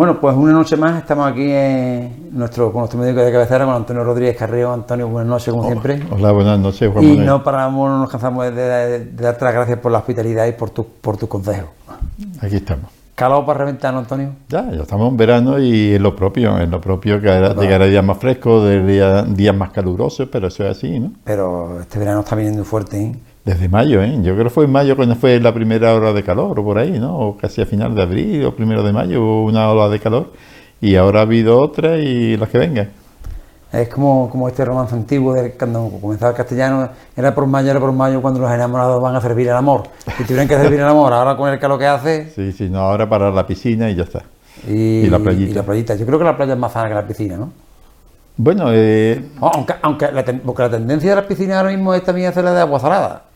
Bueno, pues una noche más estamos aquí en nuestro, con nuestro médico de cabecera, con Antonio Rodríguez Carreo. Antonio, buenas noches, como siempre. Hola, buenas noches, Juan Y no paramos, no nos cansamos de, de, darte las gracias por la hospitalidad y por tu, por tu consejo. Aquí estamos. ¿Calado para reventar, Antonio? Ya, ya estamos en verano y es lo propio, es lo propio que llegará días más frescos, días más calurosos, pero eso es así, ¿no? Pero este verano está viniendo fuerte, ¿eh? Desde mayo, ¿eh? Yo creo que fue en mayo cuando fue la primera hora de calor o por ahí, ¿no? O casi a final de abril o primero de mayo hubo una ola de calor y ahora ha habido otra y las que vengan. Es como, como este romance antiguo de cuando comenzaba el castellano, era por mayo, era por mayo cuando los enamorados van a servir el amor. Y tuvieron que servir el amor, ahora con el calor que hace. Sí, sí, no, ahora para la piscina y ya está. Y, la playita. Y la playita. Yo creo que la playa es más sana que la piscina, ¿no? Bueno, eh... aunque, aunque la, porque la tendencia de las piscinas ahora mismo es también hacerla de agua salada.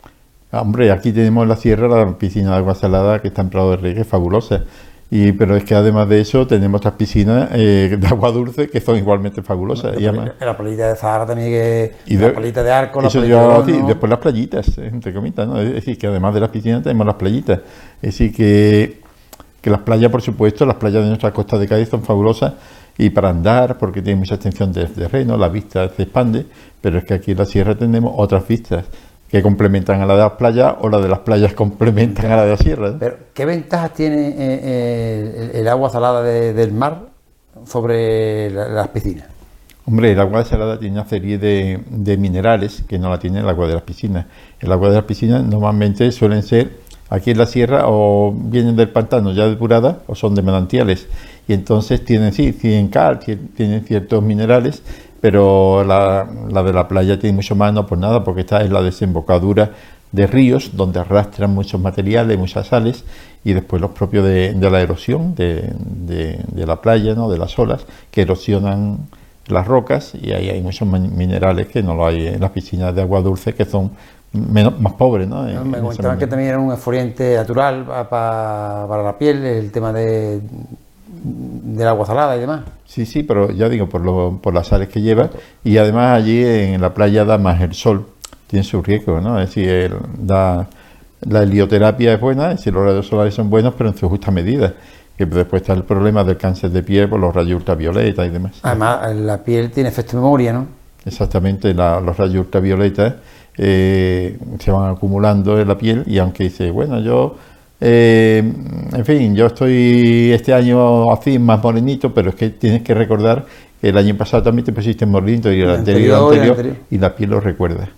Ah, hombre, aquí tenemos la sierra, la piscina de agua salada que está en Prado de Rey, que es fabulosa. Y, pero es que además de eso tenemos otras piscinas eh, de agua dulce que son igualmente fabulosas. y además, la playita de Zahara también, que, y la playita de Arco, la de después las playitas, entre comillas, ¿no? Es decir, que además de las piscinas tenemos las playitas. Es decir, que, que las playas, por supuesto, las playas de nuestra costa de Cádiz son fabulosas y para andar, porque tiene mucha extensión de terreno, la vista se expande, pero es que aquí en la sierra tenemos otras vistas que complementan a la de las playas o la de las playas complementan a la de la sierra. ¿eh? Pero, ¿qué ventajas tiene eh, eh, el, agua salada del mar sobre las piscinas? Hombre, el agua salada tiene una serie de, minerales que no la tiene el agua de las piscinas. El agua de las piscinas normalmente suelen ser aquí en la sierra o vienen del pantano ya depurada o son de manantiales y entonces tienen sí tienen cal tienen ciertos minerales pero la, de la playa tiene mucho más, no por nada, porque está en la desembocadura de ríos donde arrastran muchos materiales, muchas sales, y después los propios de, la erosión de, la playa, ¿no? de las olas, que erosionan las rocas, y ahí hay muchos minerales que no lo hay en las piscinas de agua dulce, que son menos, más pobres. ¿no? me comentaban que también era un esfoliante natural para la piel, el tema de del agua salada y demás. Sí, sí, pero ya digo, por, lo, por las sales que lleva. Y además allí en la playa da más el sol, tiene su riesgo, ¿no? Es decir, da, la helioterapia es buena, es decir, los rayos solares son buenos, pero en su justa medida. Que después está el problema del cáncer de piel por los rayos ultravioleta y demás. Además, la piel tiene efecto de memoria, ¿no? Exactamente, los rayos ultravioletas eh, se van acumulando en la piel y aunque dice, bueno, yo eh, en fin, yo estoy este año así más morenito, pero es que tienes que recordar que el año pasado también te pusiste morenito y el, anterior, anterior, y la piel lo recuerda.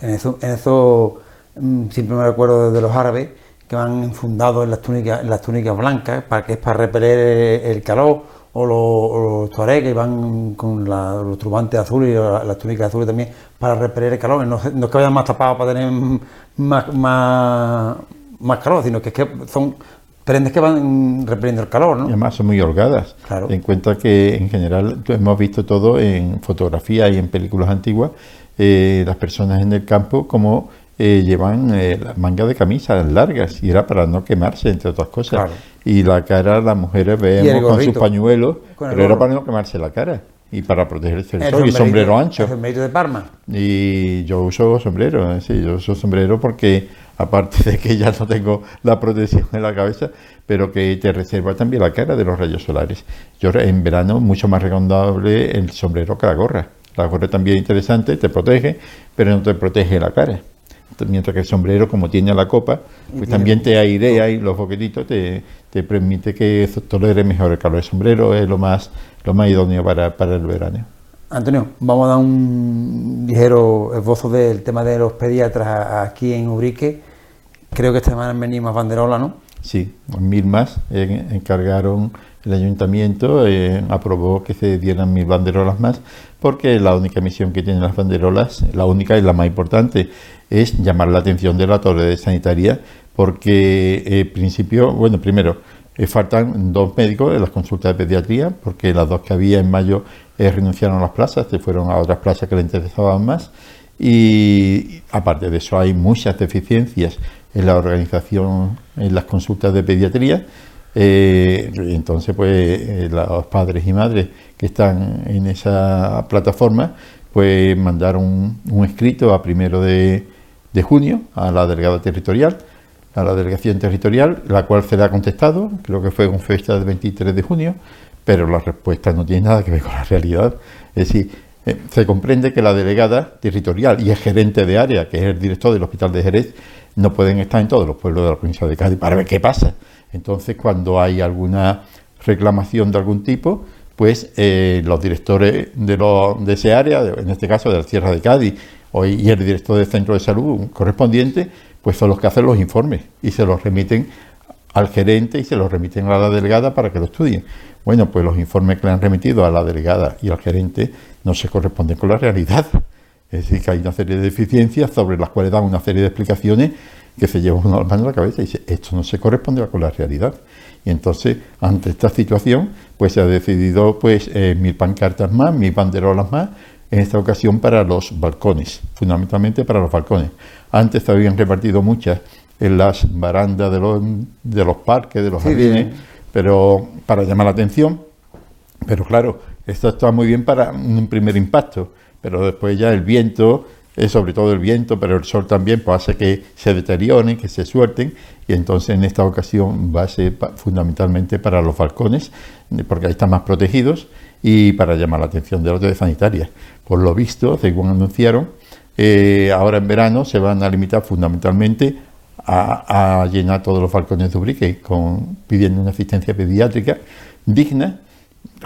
En eso, en eso mm, siempre me recuerdo de los árabes que van enfundados en las túnicas, en las túnicas blancas, para que es para repeler el calor, o los, o que van con los turbantes azules y las túnicas azules también para repeler el calor. No, no es que vayan más tapados para tener más, más más calor, sino que, es que son prendes que van repeliendo el calor, ¿no? Y además son muy holgadas. Claro. En cuenta que en general hemos visto todo en fotografía y en películas antiguas, eh, las personas en el campo como eh, llevan eh, las mangas de camisa largas y era para no quemarse, entre otras cosas. Y la cara, las mujeres vemos con sus pañuelos, pero era para no quemarse la cara y para protegerse el, sol y sombrero ancho. El sombrero de Parma. Y yo uso sombrero, sí, yo uso sombrero porque aparte de que ya no tengo la protección en la cabeza, pero que te reserva también la cara de los rayos solares. Yo en verano mucho más recomendable el sombrero que la gorra. La gorra también es interesante, te protege, pero no te protege la cara. Mientras que el sombrero, como tiene la copa, pues también te airea y los boquetitos te, te permite que tolere mejor el calor. El sombrero es lo más, lo más idóneo para, para el verano. Antonio, vamos a dar un ligero esbozo del tema de los pediatras aquí en Ubrique Creo que esta semana han venido más banderolas, ¿no? Sí, mil más. encargaron el ayuntamiento, eh, aprobó que se dieran mil banderolas más, porque la única misión que tienen las banderolas, la única y la más importante, es llamar la atención de la torre sanitaria, porque en eh, principio, bueno, primero, eh, faltan dos médicos en las consultas de pediatría, porque las dos que había en mayo renunciaron a las plazas, se fueron a otras plazas que les interesaban más. Y aparte de eso hay muchas deficiencias en la organización, en las consultas de pediatría. Eh, entonces, pues eh, los padres y madres que están en esa plataforma, pues mandaron un, escrito a primero de, junio a la delegada territorial, a la delegación territorial, la cual se le ha contestado, creo que fue con fecha del 23 de junio, pero la respuesta no tiene nada que ver con la realidad. Es decir, eh, se comprende que la delegada territorial y el gerente de área, que es el director del Hospital de Jerez, no pueden estar en todos los pueblos de la provincia de Cádiz para ver qué pasa. Entonces, cuando hay alguna reclamación de algún tipo, pues eh, los directores de, de ese área, en este caso de la Sierra de Cádiz, y el director del centro de salud correspondiente, pues son los que hacen los informes y se los remiten al gerente y se los remiten a la delegada para que lo estudien. Bueno, pues los informes que le han remitido a la delegada y al gerente no se corresponden con la realidad. Es decir, que hay una serie de deficiencias sobre las cuales dan una serie de explicaciones que se llevan uno las manos a la cabeza y dice, esto no se corresponde con la realidad. Y entonces, ante esta situación, pues se ha decidido pues eh, mil pancartas más, mil banderolas más, en esta ocasión para los balcones, fundamentalmente para los balcones. Antes se habían repartido muchas en las barandas de los, de los parques, de los jardines, pero para llamar la atención. Pero claro, esto está muy bien para un primer impacto, pero después ya el viento, sobre todo el viento, pero el sol también, pues hace que se deterioren, que se suelten, y entonces en esta ocasión va a ser fundamentalmente para los balcones, porque ahí están más protegidos, y para llamar la atención de los de sanitaria. Por lo visto, según anunciaron, eh, ahora en verano se van a limitar fundamentalmente a, llenar todos los balcones de Ubrique con, pidiendo una asistencia pediátrica digna.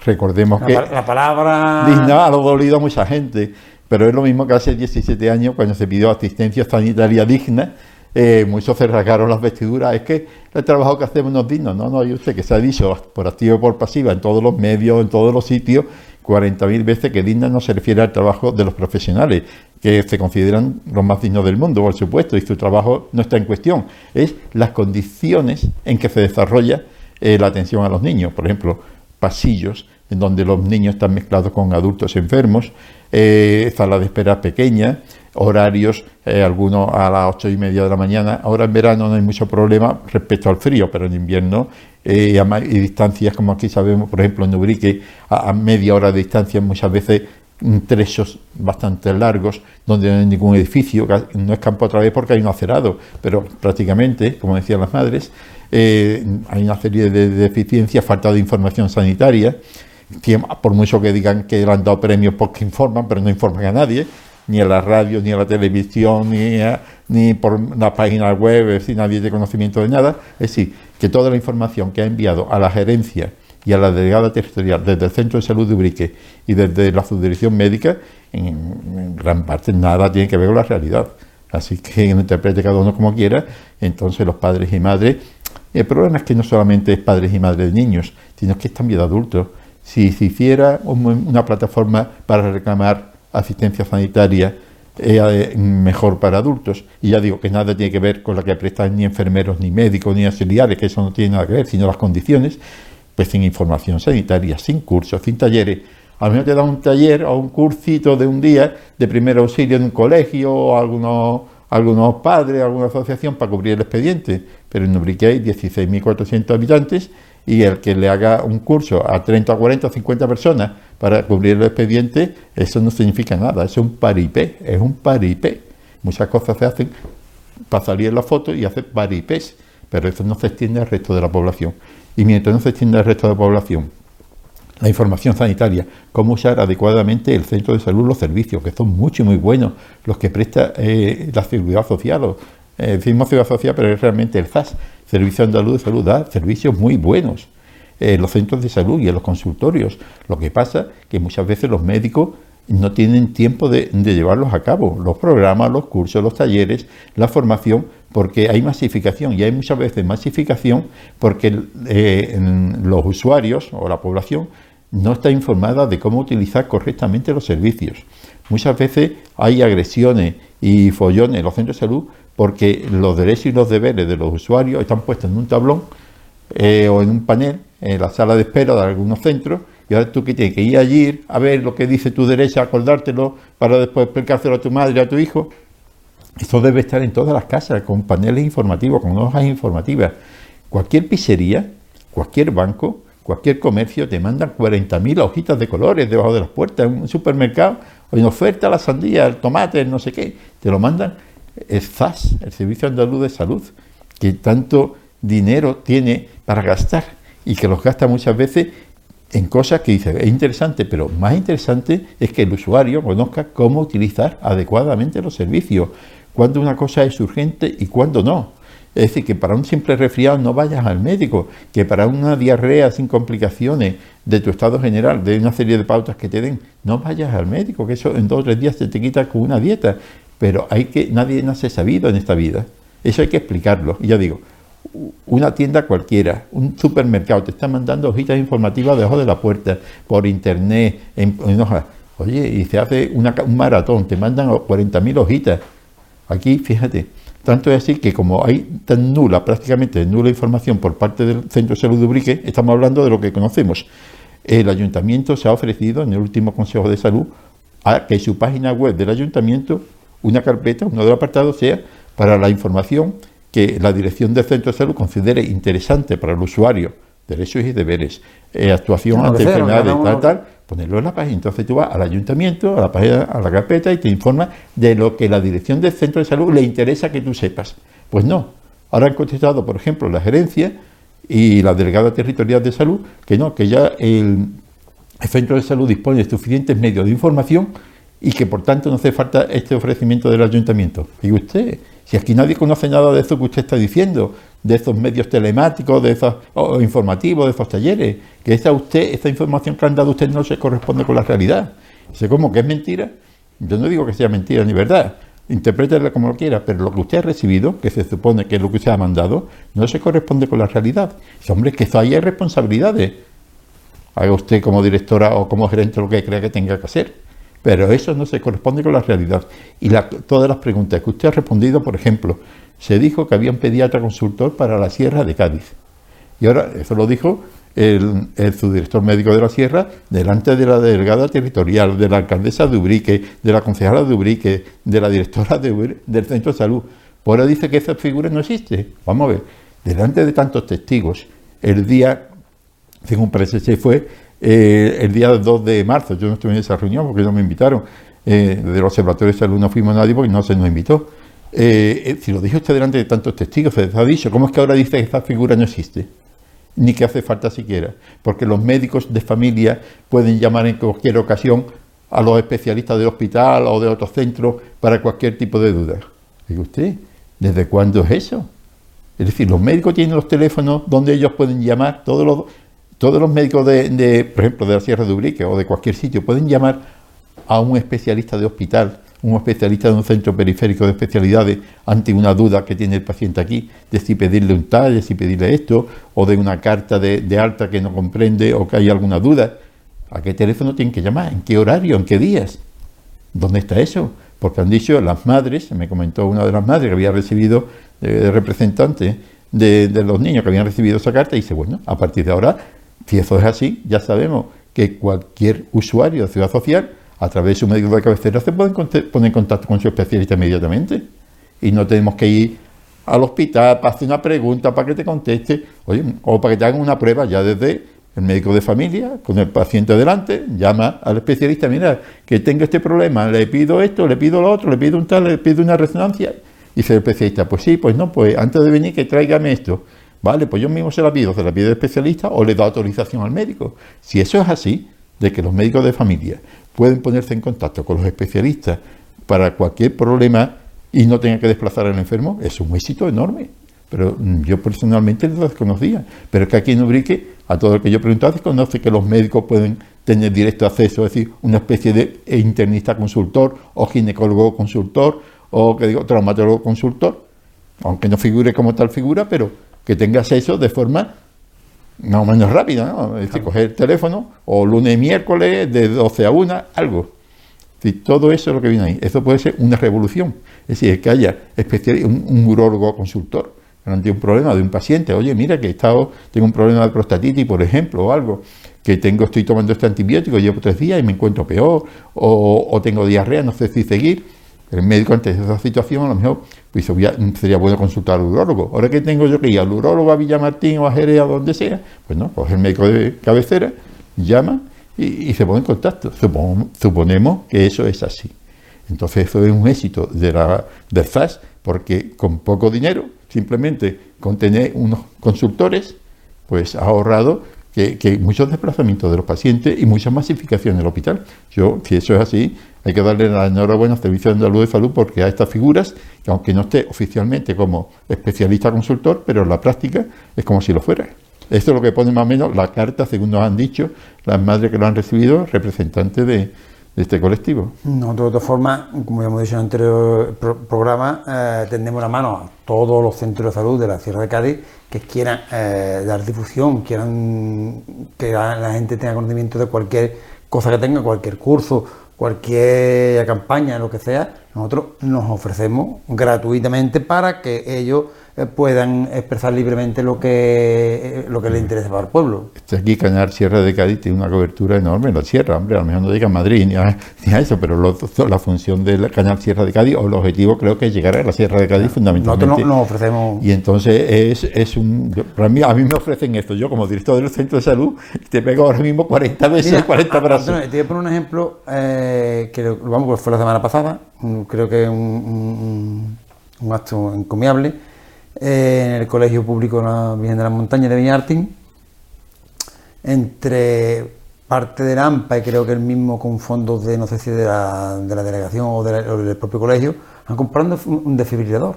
Recordemos que la palabra digna ha dolido a mucha gente, pero es lo mismo que hace 17 años cuando se pidió asistencia sanitaria digna. Eh, muchos se rasgaron las vestiduras. Es que el trabajo que hacemos no es digno. No, no, y usted que se ha dicho por activo y por pasiva en todos los medios, en todos los sitios, 40.000 veces que digna no se refiere al trabajo de los profesionales, que se consideran los más dignos del mundo, por supuesto, y su trabajo no está en cuestión. Es las condiciones en que se desarrolla eh, la atención a los niños. Por ejemplo, pasillos en donde los niños están mezclados con adultos enfermos, eh, sala de espera pequeña, horarios, eh, algunos a las ocho y media de la mañana. Ahora en verano no hay mucho problema respecto al frío, pero en invierno eh, y distancias como aquí sabemos, por ejemplo en Ubrique, a, media hora de distancia, muchas veces trechos bastante largos donde no hay ningún edificio, no es campo otra vez porque hay un acerado, pero prácticamente, como decían las madres, eh, hay una serie de deficiencias, falta de información sanitaria, por mucho que digan que le han dado premios porque informan, pero no informan a nadie, ni a la radio, ni a la televisión, ni, ni por la página web, es decir, nadie tiene conocimiento de nada. Es decir, que toda la información que ha enviado a la gerencia y a la delegada territorial desde el Centro de Salud de Ubrique y desde la Subdirección Médica, en, gran parte nada tiene que ver con la realidad. Así que interprete cada uno como quiera. Entonces los padres y madres, el problema es que no solamente es padres y madres de niños, sino que es también de adultos. Si se hiciera una plataforma para reclamar asistencia sanitaria eh, mejor para adultos. Y ya digo que nada tiene que ver con la que prestan ni enfermeros, ni médicos, ni auxiliares, que eso no tiene nada que ver, sino las condiciones, pues sin información sanitaria, sin cursos, sin talleres. A lo mejor te da un taller o un cursito de un día de primer auxilio en un colegio o algunos, algunos padres, alguna asociación para cubrir el expediente. Pero en Ubrique hay 16.400 habitantes y el que le haga un curso a 30, 40, 50 personas para cubrir el expediente, eso no significa nada, es un paripé, es un paripé. Muchas cosas se hacen para salir en y hacer paripés, pero eso no se extiende al resto de la población. Y mientras no se extiende al resto de la población, la información sanitaria, cómo usar adecuadamente el centro de salud, los servicios, que son mucho y muy buenos, los que presta eh, la seguridad social, eh, decimos seguridad social, pero es realmente el SAS, Servicio Andaluz de Salud da servicios muy buenos en los centros de salud y en los consultorios. Lo que pasa que muchas veces los médicos no tienen tiempo de, llevarlos a cabo, los programas, los cursos, los talleres, la formación, porque hay masificación y hay muchas veces masificación porque eh, los usuarios o la población no está informada de cómo utilizar correctamente los servicios. Muchas veces hay agresiones y follones en los centros de salud porque los derechos y los deberes de los usuarios están puestos en un tablón eh, o en un panel en la sala de espera de algunos centros y ahora tú que tienes que ir allí a ver lo que dice tu derecho, acordártelo para después explicárselo a tu madre a tu hijo. Esto debe estar en todas las casas, con paneles informativos, con hojas informativas. Cualquier pizzería, cualquier banco, cualquier comercio te mandan 40.000 hojitas de colores debajo de las puertas. En un supermercado, en oferta la sandía, el tomate, el no sé qué, te lo mandan el SAS, el Servicio Andaluz de Salud, que tanto dinero tiene para gastar y que los gasta muchas veces en cosas que dice, es interesante, pero más interesante es que el usuario conozca cómo utilizar adecuadamente los servicios, cuándo una cosa es urgente y cuándo no. Es decir, que para un simple resfriado no vayas al médico, que para una diarrea sin complicaciones de tu estado general, de una serie de pautas que te den, no vayas al médico, que eso en dos o tres días se te quita con una dieta. Pero hay que, nadie nace sabido en esta vida. Eso hay que explicarlo. Y ya digo, una tienda cualquiera, un supermercado, te está mandando hojitas informativas debajo de la puerta, por internet, en, hojas. Oye, y se hace un maratón, te mandan 40.000 hojitas. Aquí, fíjate, tanto es así que como hay tan nula, prácticamente nula información por parte del Centro de Salud de Ubrique, estamos hablando de lo que conocemos. El ayuntamiento se ha ofrecido en el último Consejo de Salud a que su página web del ayuntamiento, una carpeta, uno de los apartados sea para la información que la dirección del centro de salud considere interesante para el usuario, derechos y deberes, eh, actuación ante enfermedades, tal, tal, ponerlo en la página. Entonces tú vas al ayuntamiento, a la página, a la carpeta y te informa de lo que la dirección del centro de salud le interesa que tú sepas. Pues no. Ahora han contestado, por ejemplo, la gerencia y la delegada territorial de salud que no, que ya el, el centro de salud dispone de suficientes medios de información y que por tanto no hace falta este ofrecimiento del ayuntamiento. Y usted, si aquí nadie conoce nada de eso que usted está diciendo, de esos medios telemáticos, de esos informativos, de esos talleres, que esta usted, esta información que han dado usted no se corresponde con la realidad. Sé como que es mentira. Yo no digo que sea mentira ni verdad. Interprétela como lo quiera, pero lo que usted ha recibido, que se supone que es lo que usted ha mandado, no se corresponde con la realidad. hombre, que eso ahí hay responsabilidades. Haga usted como directora o como gerente lo que crea que tenga que hacer. Pero eso no se corresponde con la realidad. Y todas las preguntas que usted ha respondido, por ejemplo, se dijo que había un pediatra consultor para la Sierra de Cádiz. Y ahora, eso lo dijo el, subdirector médico de la Sierra delante de la delegada territorial, de la alcaldesa de Ubrique, de la concejala de Ubrique, de la directora del centro de salud. Por ahora dice que esa figura no existe. Vamos a ver, delante de tantos testigos, el día, según parece, se fue eh, el día 2 de marzo, yo no estuve en esa reunión porque no me invitaron, eh, del Observatorio de Salud no fuimos nadie porque no se nos invitó. Eh, eh, si lo dijo usted delante de tantos testigos, se ha dicho, ¿cómo es que ahora dice que esta figura no existe? Ni que hace falta siquiera, porque los médicos de familia pueden llamar en cualquier ocasión a los especialistas del hospital o de otros centros para cualquier tipo de duda. Digo usted, ¿desde cuándo es eso? Es decir, los médicos tienen los teléfonos donde ellos pueden llamar, todos los, todos los médicos de, por ejemplo, de la Sierra de Ubrique o de cualquier sitio pueden llamar a un especialista de hospital, un especialista de un centro periférico de especialidades ante una duda que tiene el paciente aquí, de si pedirle un tal, de si pedirle esto, o de una carta de, alta que no comprende o que hay alguna duda. ¿A qué teléfono tienen que llamar? ¿En qué horario? ¿En qué días? ¿Dónde está eso? Porque han dicho las madres, me comentó una de las madres que había recibido de, representante de, de, los niños que habían recibido esa carta, y dice, bueno, a partir de ahora si eso es así, ya sabemos que cualquier usuario de Ciudad Social, a través de su médico de cabecera, se puede poner en contacto con su especialista inmediatamente. Y no tenemos que ir al hospital para hacer una pregunta, para que te conteste, o para que te hagan una prueba ya desde el médico de familia, con el paciente delante, llama al especialista, mira, que tengo este problema, le pido esto, le pido lo otro, le pido un tal, le pido una resonancia. Y dice el especialista, pues sí, pues no, pues antes de venir que tráigame esto. Vale, pues yo mismo se la pido, se la pido al especialista o le da autorización al médico. Si eso es así, de que los médicos de familia pueden ponerse en contacto con los especialistas para cualquier problema y no tengan que desplazar al enfermo, es un éxito enorme. Pero mm, yo personalmente lo desconocía. Pero es que aquí en Ubrique, a todo el que yo he preguntado, desconoce que los médicos pueden tener directo acceso, es decir, una especie de internista consultor o ginecólogo consultor o que digo, traumatólogo consultor, aunque no figure como tal figura, pero que tengas eso de forma más o menos rápida, ¿no? Es decir, coger el teléfono o lunes y miércoles de 12 a 1, algo. Todo eso es lo que viene ahí. Eso puede ser una revolución. Es decir, que haya especial, un, un urólogo consultor ante un problema de un paciente. Oye, mira que he estado, tengo un problema de prostatitis, por ejemplo, o algo, que tengo, estoy tomando este antibiótico, llevo tres días y me encuentro peor, o, o tengo diarrea, no sé si seguir. El médico ante esa situación a lo mejor pues sería bueno consultar al urólogo. Ahora que tengo yo que ir al urólogo a Villamartín o a Jerez o donde sea, pues no, coge el médico de cabecera, llama y, se pone en contacto. suponemos que eso es así. Entonces eso es un éxito de la, del FAS porque con poco dinero Simplemente con tener unos consultores, pues ha ahorrado que, muchos desplazamientos de los pacientes y mucha masificación del hospital. Yo, si eso es así, hay que darle la enhorabuena al Servicio Andaluz de Salud porque a estas figuras, que aunque no esté oficialmente como especialista consultor, pero en la práctica es como si lo fuera. Esto es lo que pone más o menos la carta, según nos han dicho las madres que lo han recibido, representantes de, este colectivo. Nosotros, de otra forma, como ya hemos dicho en el anterior programa, eh, tendemos la mano a todos los centros de salud de la Sierra de Cádiz que quieran eh, dar difusión, quieran que la, gente tenga conocimiento de cualquier cosa que tenga, cualquier curso, cualquier campaña, lo que sea, nosotros nos ofrecemos gratuitamente para que ellos puedan expresar libremente lo que eh, lo que les interesa para el pueblo. Este aquí, Cañar Sierra de Cádiz, tiene una cobertura enorme en la sierra, hombre, a lo mejor no diga Madrid ni a, eso, pero la función de Cañar Sierra de Cádiz, o el objetivo creo que es llegar a la Sierra de Cádiz fundamentalmente. Nosotros nos ofrecemos... Y entonces es, es un... Para mí, a mí me ofrecen esto, yo como director del centro de salud, te pego ahora mismo 40 veces, 40 brazos. te voy a poner un ejemplo, eh, que vamos, pues fue la semana pasada, creo que un, un, un acto encomiable, en el Colegio Público de la Virgen de las Montañas de Viñartín, entre parte de AMPA y creo que el mismo con fondos de, no sé si de la, de la delegación o, del propio colegio, han comprado un desfibrilador.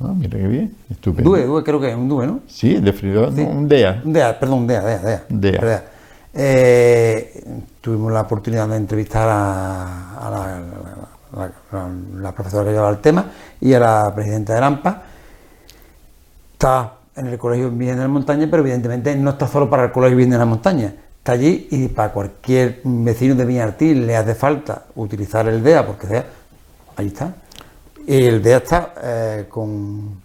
Ah, mira qué bien, estupendo. DUE, DUE creo que es un DUE, ¿no? Sí, el desfibrilador, un DEA. Un DEA, perdón, un DEA, DEA, DEA. DEA. Eh, tuvimos la oportunidad de entrevistar a, la, la, profesora que llevaba el tema y a la presidenta de AMPA está en el Colegio Virgen de la Montaña, pero evidentemente no está solo para el Colegio Virgen de la Montaña. Está allí y para cualquier vecino de Viñartín le hace falta utilizar el DEA, porque sea, ahí está. Y el DEA está eh, con,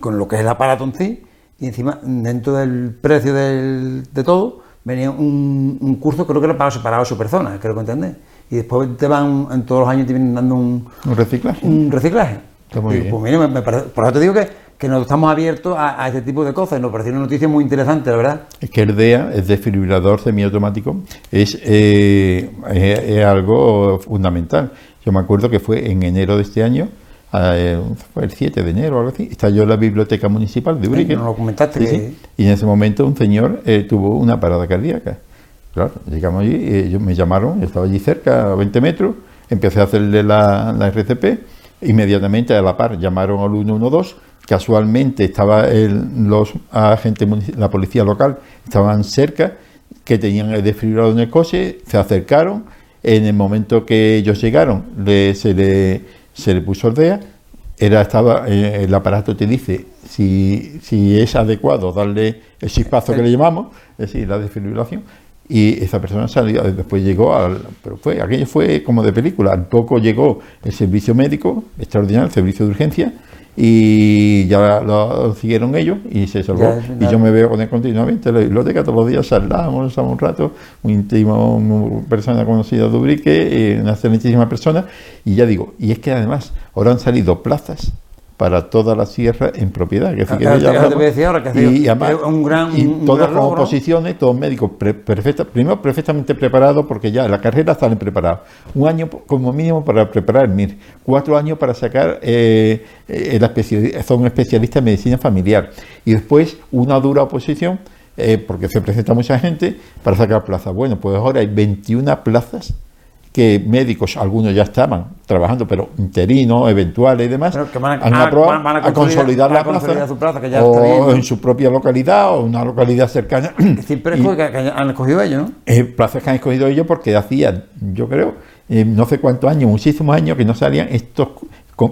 con lo que es el aparato en sí, y encima, dentro del precio de todo, venía un, curso, creo que era para separado a su persona, creo que entendés. Y después te van, en todos los años te vienen dando un, ¿Un reciclaje. Un reciclaje. Pues por eso te digo que que nos estamos abiertos a, este tipo de cosas. Nos pareció una noticia muy interesante, la verdad. Es que el DEA, el desfibrilador semiautomático, es, eh, es, algo fundamental. Yo me acuerdo que fue en enero de este año, eh, fue el 7 de enero o algo así, estalló la biblioteca municipal de Urique. Sí, lo comentaste. Y en ese momento un señor eh, tuvo una parada cardíaca. Claro, llegamos allí, ellos me llamaron, yo estaba allí cerca, a 20 metros, empecé a hacerle la, la RCP, inmediatamente a la par llamaron al 112 casualmente estaba los agentes, la policía local, estaban cerca, que tenían el desfibrilador en el coche, se acercaron, en el momento que ellos llegaron se, le, se le puso el DEA, era, estaba, eh, el aparato te dice si, si es adecuado darle el chispazo que le llamamos, es decir, la desfibrilación, y esa persona salió, después llegó al, pero fue, aquello fue como de película, al poco llegó el servicio médico extraordinario, el servicio de urgencia, y ya lo, siguieron ellos y se salvó. y yo me veo con él continuamente en la biblioteca, todos los días salamos, estamos un rato, un íntimo, una persona conocida de Ubrique, eh, una excelentísima persona, y ya digo, y es que además ahora han salido plazas para toda la sierra en propiedad. Que, que ahora que y, además, un gran, y todas las posiciones, todos médicos primero perfectamente preparados porque ya la carrera salen preparados. Un año como mínimo para preparar el MIR, cuatro años para sacar eh, eh la son especialistas en medicina familiar y después una dura oposición eh, porque se presenta mucha gente para sacar plazas. Bueno, pues ahora hay 21 plazas que médicos, algunos ya estaban trabajando, pero interinos, eventuales y demás, han aprobado a, consolidar, la plaza, o en su propia localidad o una localidad cercana. Siempre que, han escogido ellos, ¿no? Eh, plazas que han escogido ellos porque hacían, yo creo, eh, no sé cuántos años, muchísimos años que no salían estos...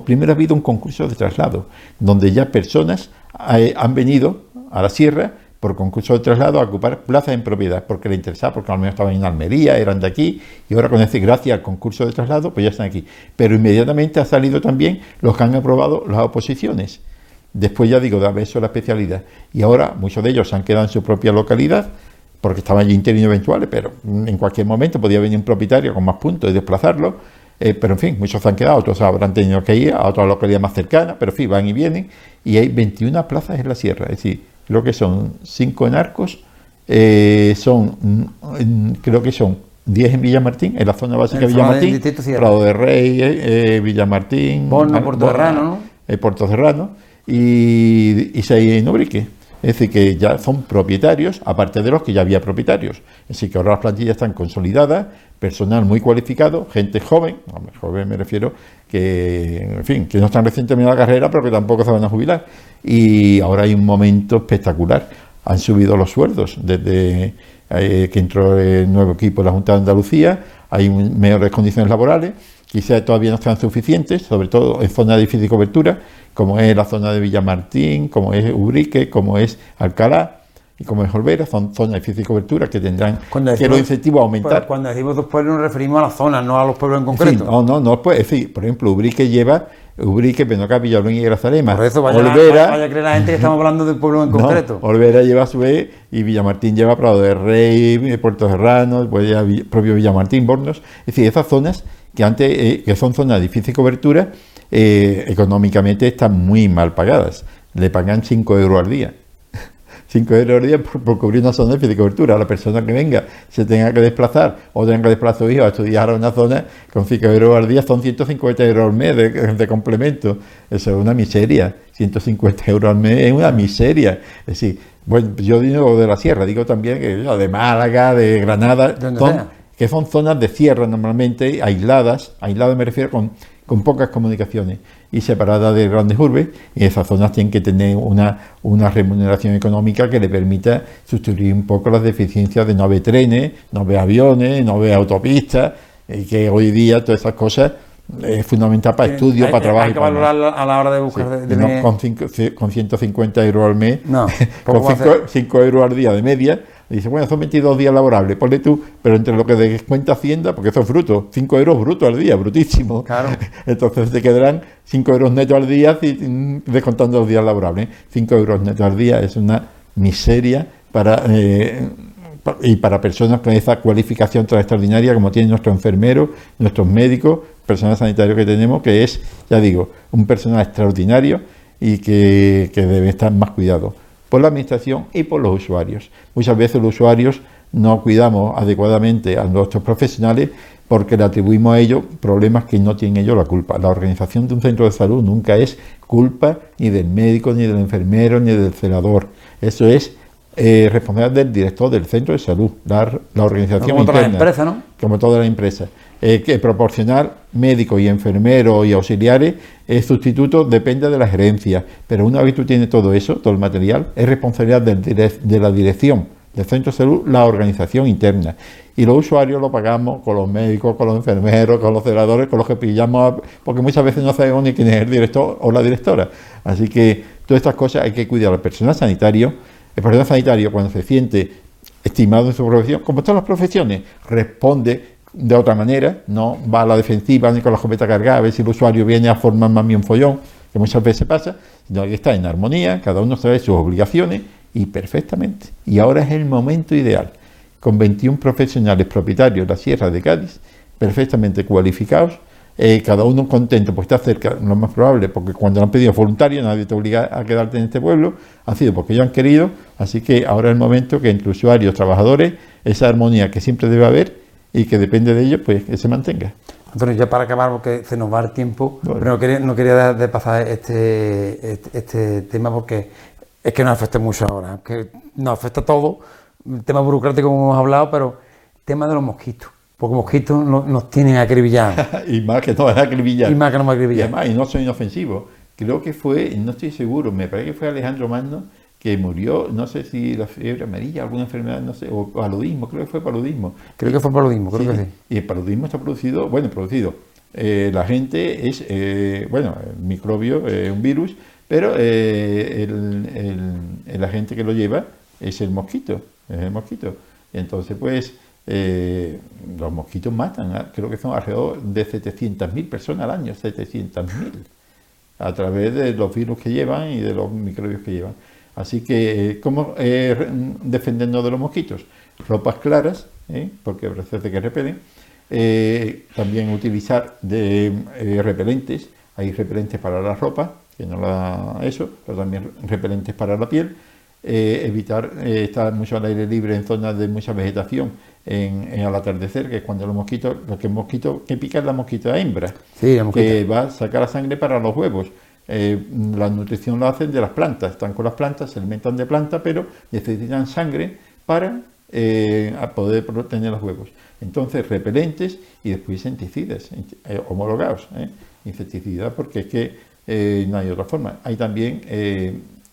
primero ha habido un concurso de traslado, donde ya personas eh, han venido a la sierra por concurso de traslado a ocupar plazas en propiedad, porque le interesaba, porque a lo mejor estaban en Almería, eran de aquí, y ahora con ese, gracias al concurso de traslado, pues ya están aquí. Pero inmediatamente ha salido también los que han aprobado las oposiciones. Después ya digo, dame eso la especialidad. Y ahora muchos de ellos se han quedado en su propia localidad, porque estaban allí interinos eventuales, pero en cualquier momento podía venir un propietario con más puntos y desplazarlo. Eh, pero en fin, muchos se han quedado, otros habrán tenido que ir a otra localidad más cercana, pero en fin, van y vienen. Y hay 21 plazas en la sierra, es decir, creo que son cinco en Arcos, eh, son, mm, creo que son 10 en Villamartín, en la zona básica de Villamartín, Prado de Rey, eh, Villamartín, Puerto Serrano, eh, Puerto Serrano, y, y seis en Ubrique. Es decir, que ya son propietarios, aparte de los que ya había propietarios. Es decir, que ahora las plantillas están consolidadas, personal muy cualificado, gente joven, joven me refiero, que, en fin, que no están recién terminando la carrera, pero que tampoco se van a jubilar. Y ahora hay un momento espectacular. Han subido los sueldos desde eh, que entró el nuevo equipo de la Junta de Andalucía, hay mejores condiciones laborales, quizás todavía no están suficientes, sobre todo en zonas de difícil cobertura, como es la zona de Villamartín, como es Ubrique, como es Alcalá y como es Olvera, son zonas de difícil cobertura que tendrán que los incentivos a aumentar. Cuando decimos dos pueblos nos referimos a las zonas, no a los pueblos en concreto. no, no, no, pues, por ejemplo, Ubrique lleva Ubrique, Penoca, Villalón y Grazalema. Por eso vaya, Olvera, vaya a creer la gente que estamos hablando del pueblo en concreto. Olvera lleva a su vez y Villamartín lleva Prado de Rey, Puerto Serrano, pues ya propio Villamartín, Bornos. Es decir, esas zonas que antes eh, que son zonas de difícil cobertura, eh, económicamente están muy mal pagadas. Le pagan 5 euros al día. 5 euros al día por, cubrir una zona de cobertura. La persona que venga se tenga que desplazar o tenga que desplazar a su hijo a estudiar a una zona con 5 euros al día son 150 euros al mes de, complemento. Eso es una miseria. 150 euros al mes es una miseria. Es decir, bueno, yo digo de la sierra, digo también que de Málaga, de Granada, que son zonas de sierra normalmente, aisladas, aisladas me refiero con con pocas comunicaciones y separadas de grandes urbes, y esas zonas tienen que tener una, una remuneración económica que le permita sustituir un poco las deficiencias de no haber trenes, no haber aviones, no haber autopistas, y que hoy día todas esas cosas es fundamental para estudios, para trabajo. Hay que valorar a la hora de buscar. con, con 150 euros al mes, con 5 euros al día de media, dice, bueno, son 22 días laborables, ponle tú, pero entre lo que descuenta Hacienda, porque eso es fruto, 5 euros brutos al día, brutísimo. Claro. Entonces te quedarán 5 euros netos al día descontando los días laborables. 5 euros netos al día es una miseria para... Eh, y para personas con esa cualificación tan extraordinaria como tienen nuestros enfermeros, nuestros médicos, personal sanitario que tenemos, que es, ya digo, un personal extraordinario y que, que debe estar más cuidado por la administración y por los usuarios. Muchas veces los usuarios no cuidamos adecuadamente a nuestros profesionales porque le atribuimos a ellos problemas que no tienen ellos la culpa. La organización de un centro de salud nunca es culpa ni del médico, ni del enfermero, ni del celador. Eso es eh, responsabilidad del director del centro de salud, la, la organización como toda la empresa, ¿no? Como toda la empresa. Eh, que proporcionar médicos y enfermeros y auxiliares es sustituto depende de la gerencia, pero una vez tú tienes todo eso, todo el material, es responsabilidad de la dirección del centro de salud, la organización interna. Y los usuarios lo pagamos con los médicos, con los enfermeros, con los celadores, con los que pillamos, porque muchas veces no sabemos ni quién es el director o la directora. Así que todas estas cosas hay que cuidar al personal sanitario. El personal sanitario, cuando se siente estimado en su profesión, como todas las profesiones, responde de otra manera, no va a la defensiva ni con la escopeta cargada a ver si el usuario viene a formar más bien un follón, que muchas veces pasa, sino que está en armonía, cada uno sabe sus obligaciones y perfectamente. Y ahora es el momento ideal, con 21 profesionales propietarios de la Sierra de Cádiz, perfectamente cualificados, eh, cada uno contento, porque está cerca, lo más probable, porque cuando lo han pedido voluntario, nadie te obliga a quedarte en este pueblo, ha sido porque ellos han querido, así que ahora es el momento que entre usuarios, trabajadores, esa armonía que siempre debe haber, y que depende de ello, pues que se mantenga. Antonio, ya para acabar, porque se nos va el tiempo, pero no quería, no quería dejar de pasar este, este, este, tema porque es que nos afecta mucho ahora, que nos afecta todo, el tema burocrático como hemos hablado, pero el tema de los mosquitos. Porque mosquitos nos, tienen acribillados. y más que no acribillar. Y más que no acribillar. Y además, y no son inofensivos. Creo que fue, no estoy seguro, me parece que fue Alejandro Magno que murió, no sé si la fiebre amarilla, alguna enfermedad, no sé, o paludismo, creo que fue paludismo. Creo que fue paludismo, creo que sí. Y el paludismo está producido, bueno, producido. Eh, la gente es, eh, bueno, el microbio, es un virus, pero eh, el, agente que lo lleva es el mosquito, es el mosquito. entonces, pues, los mosquitos matan, creo que son alrededor de 700.000 personas al año, 700.000, a través de los virus que llevan y de los microbios que llevan. Así que, eh, ¿cómo eh, defendernos de los mosquitos? Ropas claras, ¿eh? porque parece que repelen. Eh, también utilizar de, repelentes. Hay repelentes para la ropa, que no la eso, pero también repelentes para la piel. evitar estar mucho al aire libre en zonas de mucha vegetación en, al atardecer, que es cuando los mosquitos, lo que mosquito que pica es la mosquita hembra, que va a sacar la sangre para los huevos eh, la nutrición la hacen de las plantas, están con las plantas, se alimentan de planta, pero necesitan sangre para eh, poder tener los huevos. Entonces, repelentes y después insecticidas, eh, homologados, insecticidas, porque es que no hay otra forma. Hay también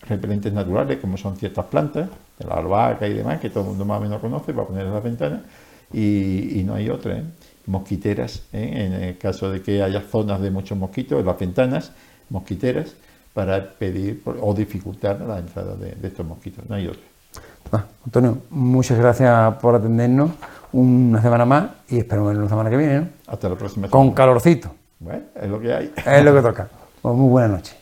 repelentes naturales, como son ciertas plantas, de la albahaca y demás, que todo el mundo más o menos conoce, para poner en las ventanas, y, no hay otra. Mosquiteras, en el caso de que haya zonas de muchos mosquitos, en las ventanas, mosquiteras para pedir o dificultar la entrada de, estos mosquitos. No hay otro. Ah, Antonio, muchas gracias por atendernos una semana más y espero vernos la semana que viene. Hasta la próxima semana. Con calorcito. Bueno, es lo que hay. Es lo que toca. Pues muy buenas noches.